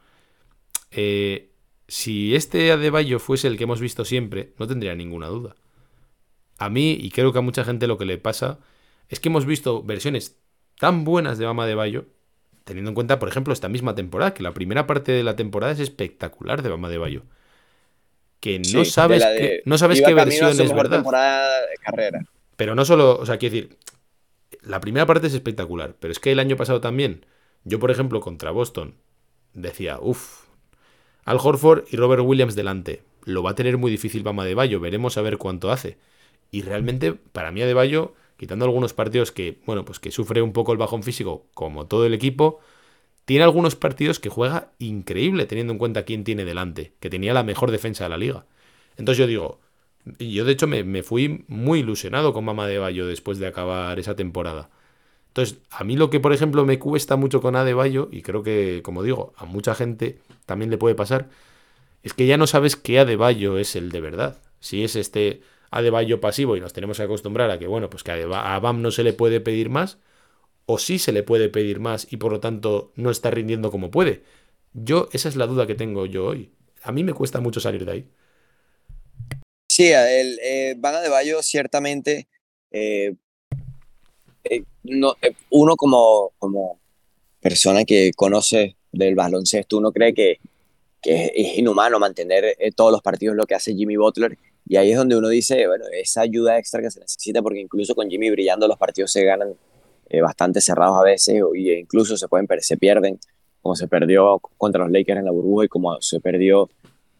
Eh, si este Adebayo fuese el que hemos visto siempre, no tendría ninguna duda. A mí, y creo que a mucha gente lo que le pasa, es que hemos visto versiones tan buenas de Bama de Bayo, teniendo en cuenta, por ejemplo, esta misma temporada, que la primera parte de la temporada es espectacular de Bama de Bayo. Que no sabes, no sabes qué versión es verdad. Temporada de carrera. Pero no solo, o sea, quiero decir, la primera parte es espectacular, pero es que el año pasado también, yo por ejemplo contra Boston, decía, uff, Al Horford y Robert Williams delante, lo va a tener muy difícil Bama de Bayo, veremos a ver cuánto hace. Y realmente, para mí de Bayo, quitando algunos partidos que, bueno, pues que sufre un poco el bajón físico, como todo el equipo, tiene algunos partidos que juega increíble, teniendo en cuenta quién tiene delante, que tenía la mejor defensa de la liga. Entonces yo digo, yo de hecho me, fui muy ilusionado con Mama de Bayo después de acabar esa temporada. Entonces, a mí lo que por ejemplo me cuesta mucho con Adebayo, y creo que, como digo, a mucha gente también le puede pasar, es que ya no sabes qué Adebayo es el de verdad. Si es este Adebayo pasivo y nos tenemos que acostumbrar a que, bueno, pues que a Bam no se le puede pedir más, o sí se le puede pedir más y por lo tanto no está rindiendo como puede. Yo, esa es la duda que tengo yo hoy. A mí me cuesta mucho salir de ahí. Sí, el eh, de Bayo ciertamente, eh, eh, no, eh, uno como, como persona que conoce del baloncesto, uno cree que, que es inhumano mantener todos los partidos lo que hace Jimmy Butler. Y ahí es donde uno dice, bueno, esa ayuda extra que se necesita, porque incluso con Jimmy brillando los partidos se ganan bastante cerrados a veces, e incluso se, pueden, se pierden, como se perdió contra los Lakers en la burbuja y como se perdió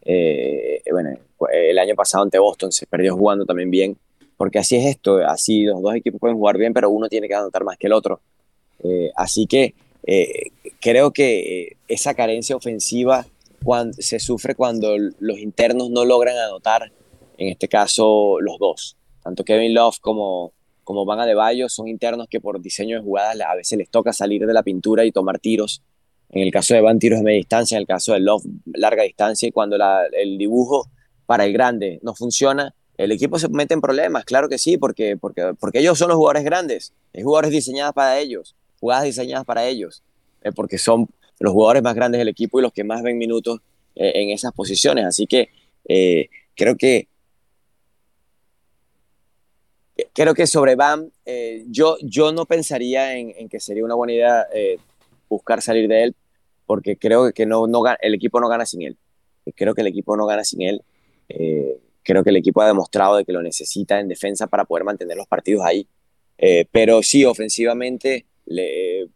eh, bueno, el año pasado ante Boston se perdió jugando también bien, porque así es esto, así los dos equipos pueden jugar bien, pero uno tiene que anotar más que el otro. Eh, así que eh, creo que esa carencia ofensiva cuando, se sufre cuando los internos no logran anotar, en este caso los dos. tanto Kevin Love como, como Van Adebayo son internos que por diseño de jugadas a veces les toca salir de la pintura y tomar tiros. En el caso de Van, tiros de media distancia, en el caso de Love, larga distancia, y cuando el dibujo para el grande no funciona, el equipo se mete en problemas, claro que sí, porque, porque, porque ellos son los jugadores grandes, hay jugadores diseñados para ellos, jugadas diseñadas para ellos, eh, porque son los jugadores más grandes del equipo y los que más ven minutos eh, en esas posiciones. Así que eh, creo que creo que sobre Bam, yo, yo no pensaría en, que sería una buena idea buscar salir de él, porque creo que no, no, el equipo no gana sin él. Creo que el equipo no gana sin él. creo que el equipo ha demostrado de que lo necesita en defensa para poder mantener los partidos ahí. pero sí, ofensivamente, le,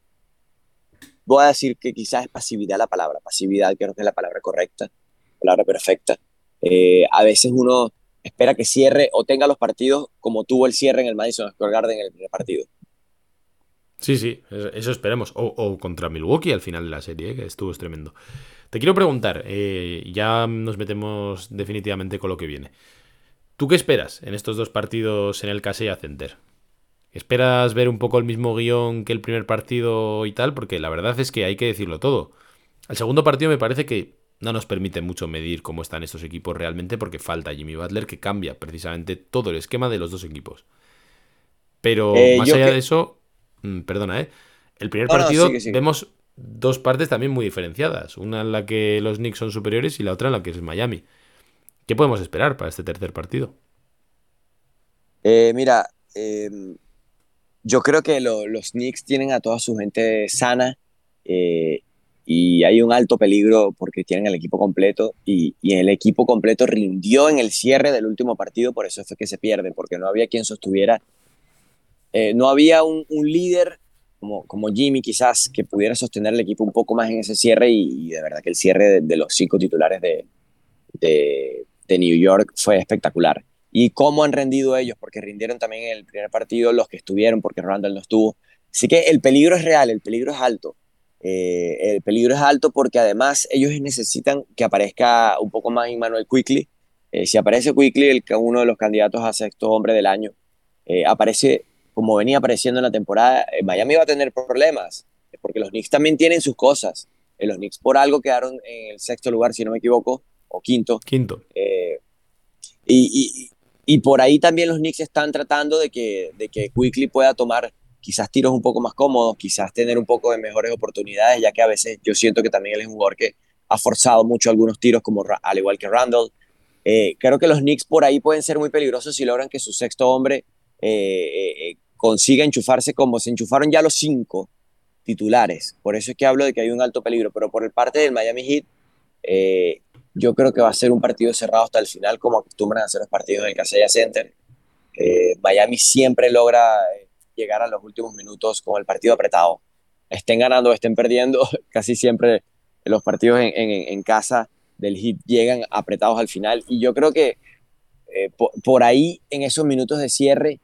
voy a decir que quizás es pasividad la palabra, pasividad creo que es la palabra correcta, la palabra perfecta. Eh, a veces uno espera que cierre o tenga los partidos como tuvo el cierre en el Madison Square Garden en el primer partido. Sí, sí, eso esperemos. O, contra Milwaukee al final de la serie, que estuvo tremendo. Te quiero preguntar, eh, ya nos metemos definitivamente con lo que viene. ¿Tú qué esperas en estos dos partidos en el Casella Center? ¿Esperas ver un poco el mismo guion que el primer partido y tal? Porque la verdad es que hay que decirlo todo. El segundo partido me parece que no nos permite mucho medir cómo están estos equipos realmente porque falta Jimmy Butler que cambia precisamente todo el esquema de los dos equipos. Pero eh, más allá de eso, mm, perdona, ¿eh? El primer partido vemos dos partes también muy diferenciadas. Una en la que los Knicks son superiores y la otra en la que es Miami. ¿Qué podemos esperar para este tercer partido? Eh, mira, eh, yo creo que los Knicks tienen a toda su gente sana eh, y hay un alto peligro porque tienen el equipo completo y, el equipo completo rindió en el cierre del último partido, por eso fue que se pierde, porque no había quien sostuviera, eh, no había un, líder como, como, Jimmy quizás que pudiera sostener el equipo un poco más en ese cierre y, de verdad que el cierre de, los cinco titulares de, de, New York fue espectacular y cómo han rendido ellos, porque rindieron también en el primer partido los que estuvieron, porque Randall no estuvo. Así que el peligro es real, el peligro es alto. Eh, el peligro es alto porque además ellos necesitan que aparezca un poco más Emmanuel Quickly. Eh, si aparece Quickly, el, uno de los candidatos a sexto hombre del año, eh, aparece como venía apareciendo en la temporada, Miami va a tener problemas, porque los Knicks también tienen sus cosas. los Knicks por algo quedaron en el sexto lugar, si no me equivoco, o quinto. Quinto. y, y por ahí también los Knicks están tratando de que, de que Quickly pueda tomar quizás tiros un poco más cómodos, quizás tener un poco de mejores oportunidades, ya que a veces yo siento que también él es un jugador que ha forzado mucho algunos tiros, como al igual que Randall. Eh, creo que los Knicks por ahí pueden ser muy peligrosos si logran que su sexto hombre eh, eh, consiga enchufarse como se enchufaron ya los cinco titulares. Por eso es que hablo de que hay un alto peligro, pero por el parte del Miami Heat, yo creo que va a ser un partido cerrado hasta el final, como acostumbran a hacer los partidos en el Casella Center. Miami siempre logra llegar a los últimos minutos con el partido apretado. Estén ganando estén perdiendo, casi siempre los partidos en, casa del Heat llegan apretados al final. Y yo creo que eh, por, ahí, en esos minutos de cierre,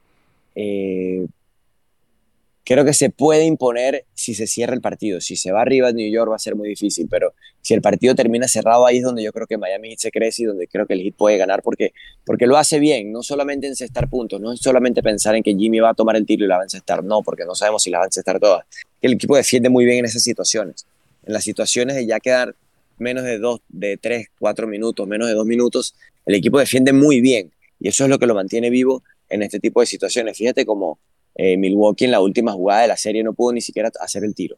creo que se puede imponer si se cierra el partido. Si se va arriba New York va a ser muy difícil, pero si el partido termina cerrado ahí es donde yo creo que Miami Heat se crece y donde creo que el Heat puede ganar porque, porque lo hace bien, no solamente encestar puntos, no es solamente pensar en que Jimmy va a tomar el tiro y la va a encestar, no, porque no sabemos si la va a encestar todas. El equipo defiende muy bien en esas situaciones. En las situaciones de ya quedar menos de dos, de tres, cuatro minutos, menos de dos minutos, el equipo defiende muy bien y eso es lo que lo mantiene vivo en este tipo de situaciones. Fíjate cómo eh, Milwaukee en la última jugada de la serie no pudo ni siquiera hacer el tiro.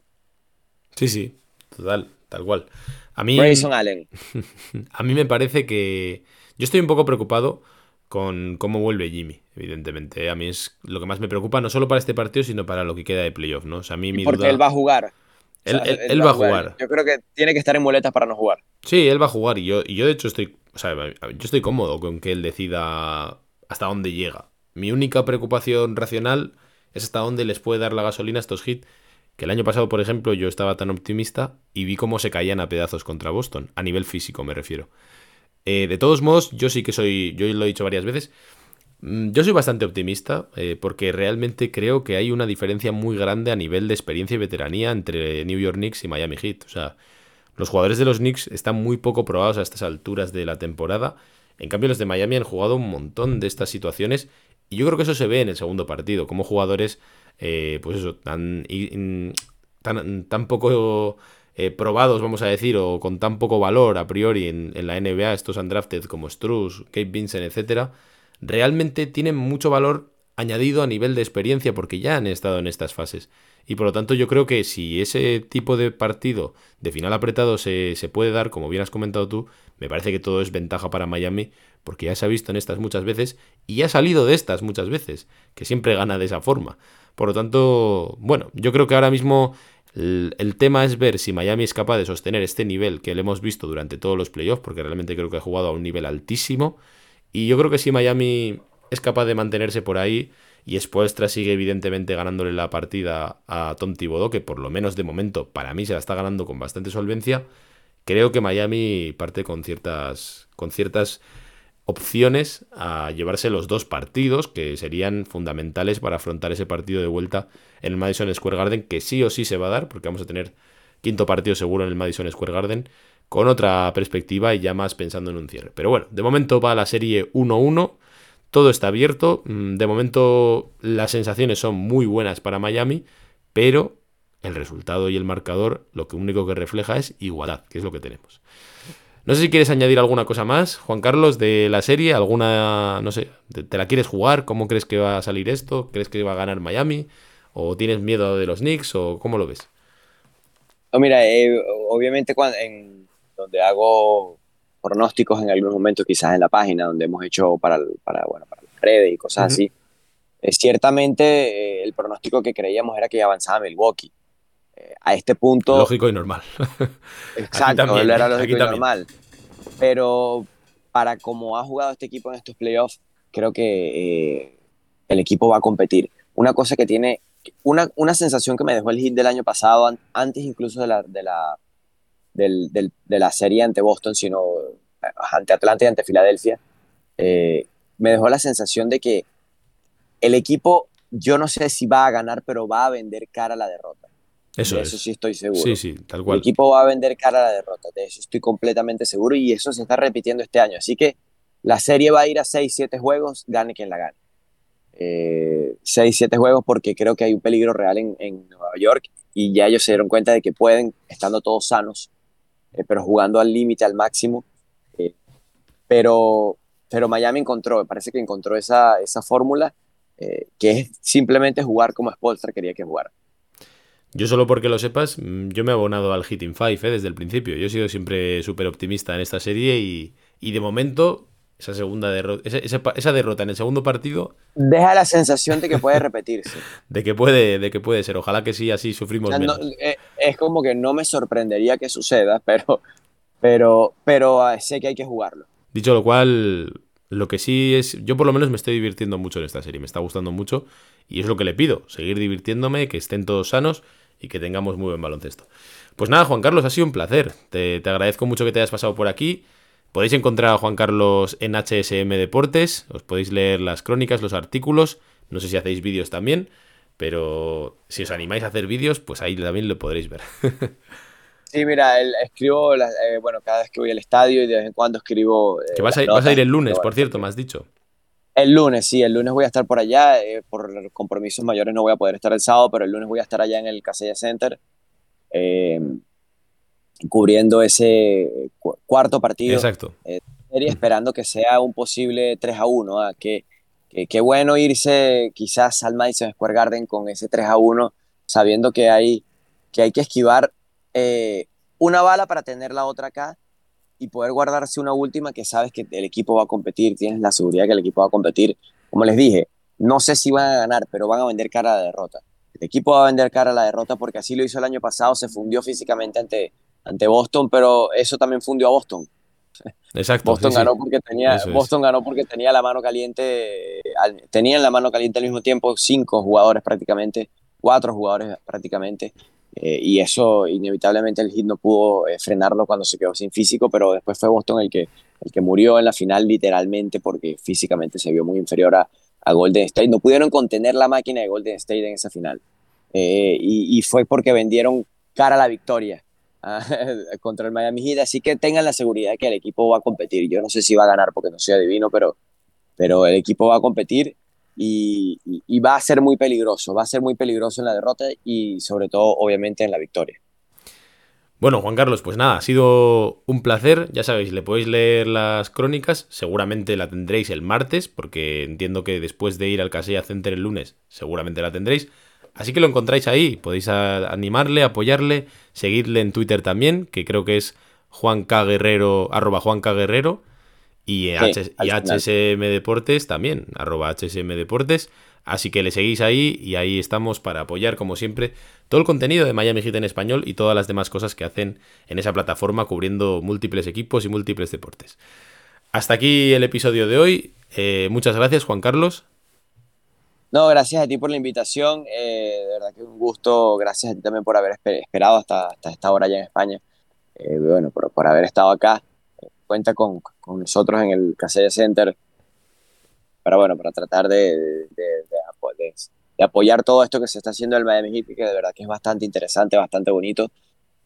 Sí, sí, total, tal cual. A mí, Allen. A mí me parece que. Yo estoy un poco preocupado con cómo vuelve Jimmy, evidentemente. A mí es lo que más me preocupa, no solo para este partido, sino para lo que queda de playoff, ¿no? O sea, a mí mi Porque él va a jugar. Él, va, a jugar. Yo creo que tiene que estar en muletas para no jugar. Sí, él va a jugar y yo, y yo de hecho estoy, o sea, yo estoy cómodo con que él decida hasta dónde llega. Mi única preocupación racional es hasta dónde les puede dar la gasolina a estos hits. Que el año pasado, por ejemplo, yo estaba tan optimista y vi cómo se caían a pedazos contra Boston, a nivel físico me refiero. Eh, de todos modos, yo sí que soy, yo lo he dicho varias veces, mm, yo soy bastante optimista eh, porque realmente creo que hay una diferencia muy grande a nivel de experiencia y veteranía entre New York Knicks y Miami Heat. O sea, los jugadores de los Knicks están muy poco probados a estas alturas de la temporada. En cambio, los de Miami han jugado un montón de estas situaciones Y yo creo que eso se ve en el segundo partido, como jugadores, eh, pues eso, tan, tan, tan poco eh, probados, vamos a decir, o con tan poco valor a priori en, la NBA, estos undrafted como Struz, Kate Vincent, etcétera, realmente tienen mucho valor añadido a nivel de experiencia porque ya han estado en estas fases. Y por lo tanto yo creo que si ese tipo de partido de final apretado se, se, puede dar, como bien has comentado tú, me parece que todo es ventaja para Miami porque ya se ha visto en estas muchas veces y ha salido de estas muchas veces, que siempre gana de esa forma. Por lo tanto, bueno, yo creo que ahora mismo el, el tema es ver si Miami es capaz de sostener este nivel que le hemos visto durante todos los playoffs, porque realmente creo que ha jugado a un nivel altísimo. Y yo creo que si Miami es capaz de mantenerse por ahí y Spoelstra sigue evidentemente ganándole la partida a Tom Thibodeau, que por lo menos de momento para mí se la está ganando con bastante solvencia, creo que Miami parte con ciertas, con ciertas opciones a llevarse los dos partidos que serían fundamentales para afrontar ese partido de vuelta en el Madison Square Garden, que sí o sí se va a dar, porque vamos a tener quinto partido seguro en el Madison Square Garden, con otra perspectiva y ya más pensando en un cierre. Pero bueno, de momento va la serie 1-1 todo está abierto. Mm, de momento las sensaciones son muy buenas para Miami, pero el resultado y el marcador lo que único que refleja es igualdad, que es lo que tenemos. No sé si quieres añadir alguna cosa más, Juan Carlos, de la serie, alguna, no sé, ¿te la quieres jugar? ¿Cómo crees que va a salir esto? ¿Crees que va a ganar Miami? ¿O tienes miedo de los Knicks? ¿O cómo lo ves? No, mira, eh, obviamente cuando, en donde hago pronósticos en algunos momentos, quizás en la página donde hemos hecho para, para, bueno, para las redes y cosas así. Eh, ciertamente eh, el pronóstico que creíamos era que avanzaba Milwaukee. Eh, a este punto... Lógico y normal. exacto, era lógico y normal. Pero para cómo ha jugado este equipo en estos playoffs, creo que el equipo va a competir. Una cosa que tiene, una, una sensación que me dejó el hit del año pasado, antes incluso de la, de la del, del, de la serie ante Boston, sino eh, ante Atlanta y ante Filadelfia, eh, me dejó la sensación de que el equipo, yo no sé si va a ganar, pero va a vender cara a la derrota. Eso, eso sí estoy seguro. Sí, sí, tal cual. El equipo va a vender cara a la derrota, de eso estoy completamente seguro y eso se está repitiendo este año. Así que la serie va a ir a 6, 7 juegos, gane quien la gane. Eh, 6, 7 juegos porque creo que hay un peligro real en, en Nueva York y ya ellos se dieron cuenta de que pueden, estando todos sanos, eh, pero jugando al límite, al máximo. Eh, pero, pero Miami encontró, parece que encontró esa, esa fórmula eh, que es simplemente jugar como Spolstra quería que jugara. Yo solo porque lo sepas, mm, yo me he abonado al Hitting Five desde el principio. Yo he sido siempre súper optimista en esta serie y, y de momento esa segunda derrota, esa, esa, derrota en el segundo partido. Deja la sensación de que puede repetirse. de que puede, de que puede ser. Ojalá que sí, así sufrimos menos. Eh, es como que no me sorprendería que suceda, pero, pero, pero ah, sé que hay que jugarlo. Dicho lo cual, lo que sí es, yo por lo menos me estoy divirtiendo mucho en esta serie, me está gustando mucho y es lo que le pido, seguir divirtiéndome, que estén todos sanos y que tengamos muy buen baloncesto. Pues nada, Juan Carlos, ha sido un placer. Te, te agradezco mucho que te hayas pasado por aquí. Podéis encontrar a Juan Carlos en HSM Deportes, os podéis leer las crónicas, los artículos, no sé si hacéis vídeos también, pero si os animáis a hacer vídeos, pues ahí también lo podréis ver. Sí, mira, escribo, eh, bueno, cada vez que voy al estadio y de vez en cuando escribo... Eh, que vas a, ir el lunes, por cierto, me has dicho. El lunes, sí, el lunes voy a estar por allá, eh, por compromisos mayores no voy a poder estar el sábado, pero el lunes voy a estar allá en el Casella Center cubriendo ese cuarto partido. Exacto. Eh, esperando que sea un posible 3 a 1. ¿ah? Que, qué bueno irse quizás al Madison Square Garden con ese 3 a 1, sabiendo que hay que, hay que esquivar eh, una bala para tener la otra acá y poder guardarse una última que sabes que el equipo va a competir, tienes la seguridad que el equipo va a competir. Como les dije, no sé si van a ganar, pero van a vender cara a la derrota. El equipo va a vender cara a la derrota porque así lo hizo el año pasado, se fundió físicamente ante, ante Boston, pero eso también fundió a Boston. Exacto. Boston, ganó, Porque tenía, Boston ganó porque tenía la mano caliente, tenían la mano caliente al mismo tiempo cinco jugadores prácticamente, cuatro jugadores prácticamente, eh, y eso inevitablemente el hit no pudo eh, frenarlo cuando se quedó sin físico, pero después fue Boston el que, el que murió en la final literalmente porque físicamente se vio muy inferior a, Golden State. No pudieron contener la máquina de Golden State en esa final. Eh, y, fue porque vendieron cara a la victoria. contra el Miami Heat, así que tengan la seguridad que el equipo va a competir. Yo no sé si va a ganar porque no soy adivino, pero, pero el equipo va a competir y, va a ser muy peligroso, va a ser muy peligroso en la derrota y sobre todo obviamente en la victoria. Bueno, Juan Carlos, pues nada, ha sido un placer. Ya sabéis, le podéis leer las crónicas. Seguramente la tendréis el martes, porque entiendo que después de ir al Casella Center el lunes, seguramente la tendréis. Así que lo encontráis ahí. Podéis animarle, apoyarle, seguirle en Twitter también, que creo que es Juan K. Guerrero, arroba Juan K. Guerrero. Y, HSM Deportes también, arroba HSM Deportes. Así que le seguís ahí y ahí estamos para apoyar, como siempre, todo el contenido de Miami Heat en español y todas las demás cosas que hacen en esa plataforma cubriendo múltiples equipos y múltiples deportes. Hasta aquí el episodio de hoy. Eh, muchas gracias, Juan Carlos. No, gracias a ti por la invitación. Eh, de verdad que un gusto. Gracias a ti también por haber esperado hasta, hasta esta hora ya en España. Eh, bueno, por, por, haber estado acá. Cuenta con, con, nosotros en el Casella Center para, bueno, para tratar de, de, apoyar todo esto que se está haciendo en el Miami Heat, que de verdad que es bastante interesante, bastante bonito.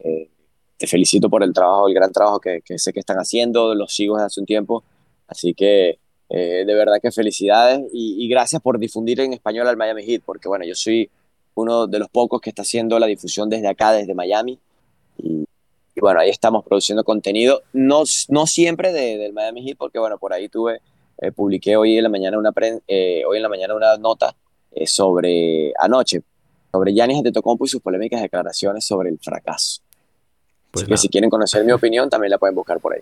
Eh, te felicito por el trabajo, el gran trabajo que, sé que están haciendo, los sigo desde hace un tiempo, así que eh, de verdad que felicidades y, gracias por difundir en español al Miami Heat, porque bueno, yo soy uno de los pocos que está haciendo la difusión desde acá, desde Miami, y, bueno, ahí estamos produciendo contenido, no, no siempre del Miami Heat, porque bueno, por ahí tuve, eh, publiqué hoy en la mañana una, hoy en la mañana una nota eh, sobre anoche, sobre Yanis Antetokounmpo y sus polémicas declaraciones sobre el fracaso. Pues Así que si quieren conocer mi opinión, también la pueden buscar por ahí.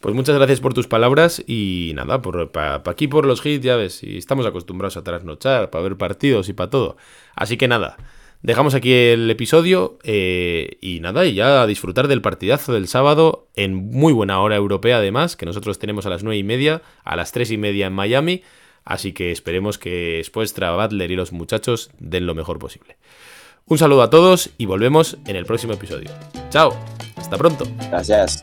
Pues muchas gracias por tus palabras y nada, por, para aquí por los hits, ya ves, y estamos acostumbrados a trasnochar, para ver partidos y para todo. Así que nada, dejamos aquí el episodio eh, y nada, y ya a disfrutar del partidazo del sábado en muy buena hora europea además, que nosotros tenemos a las nueve y media, a las tres y media en Miami. Así que esperemos que Spoestra, Butler y los muchachos den lo mejor posible. Un saludo a todos y volvemos en el próximo episodio. Chao, hasta pronto. Gracias.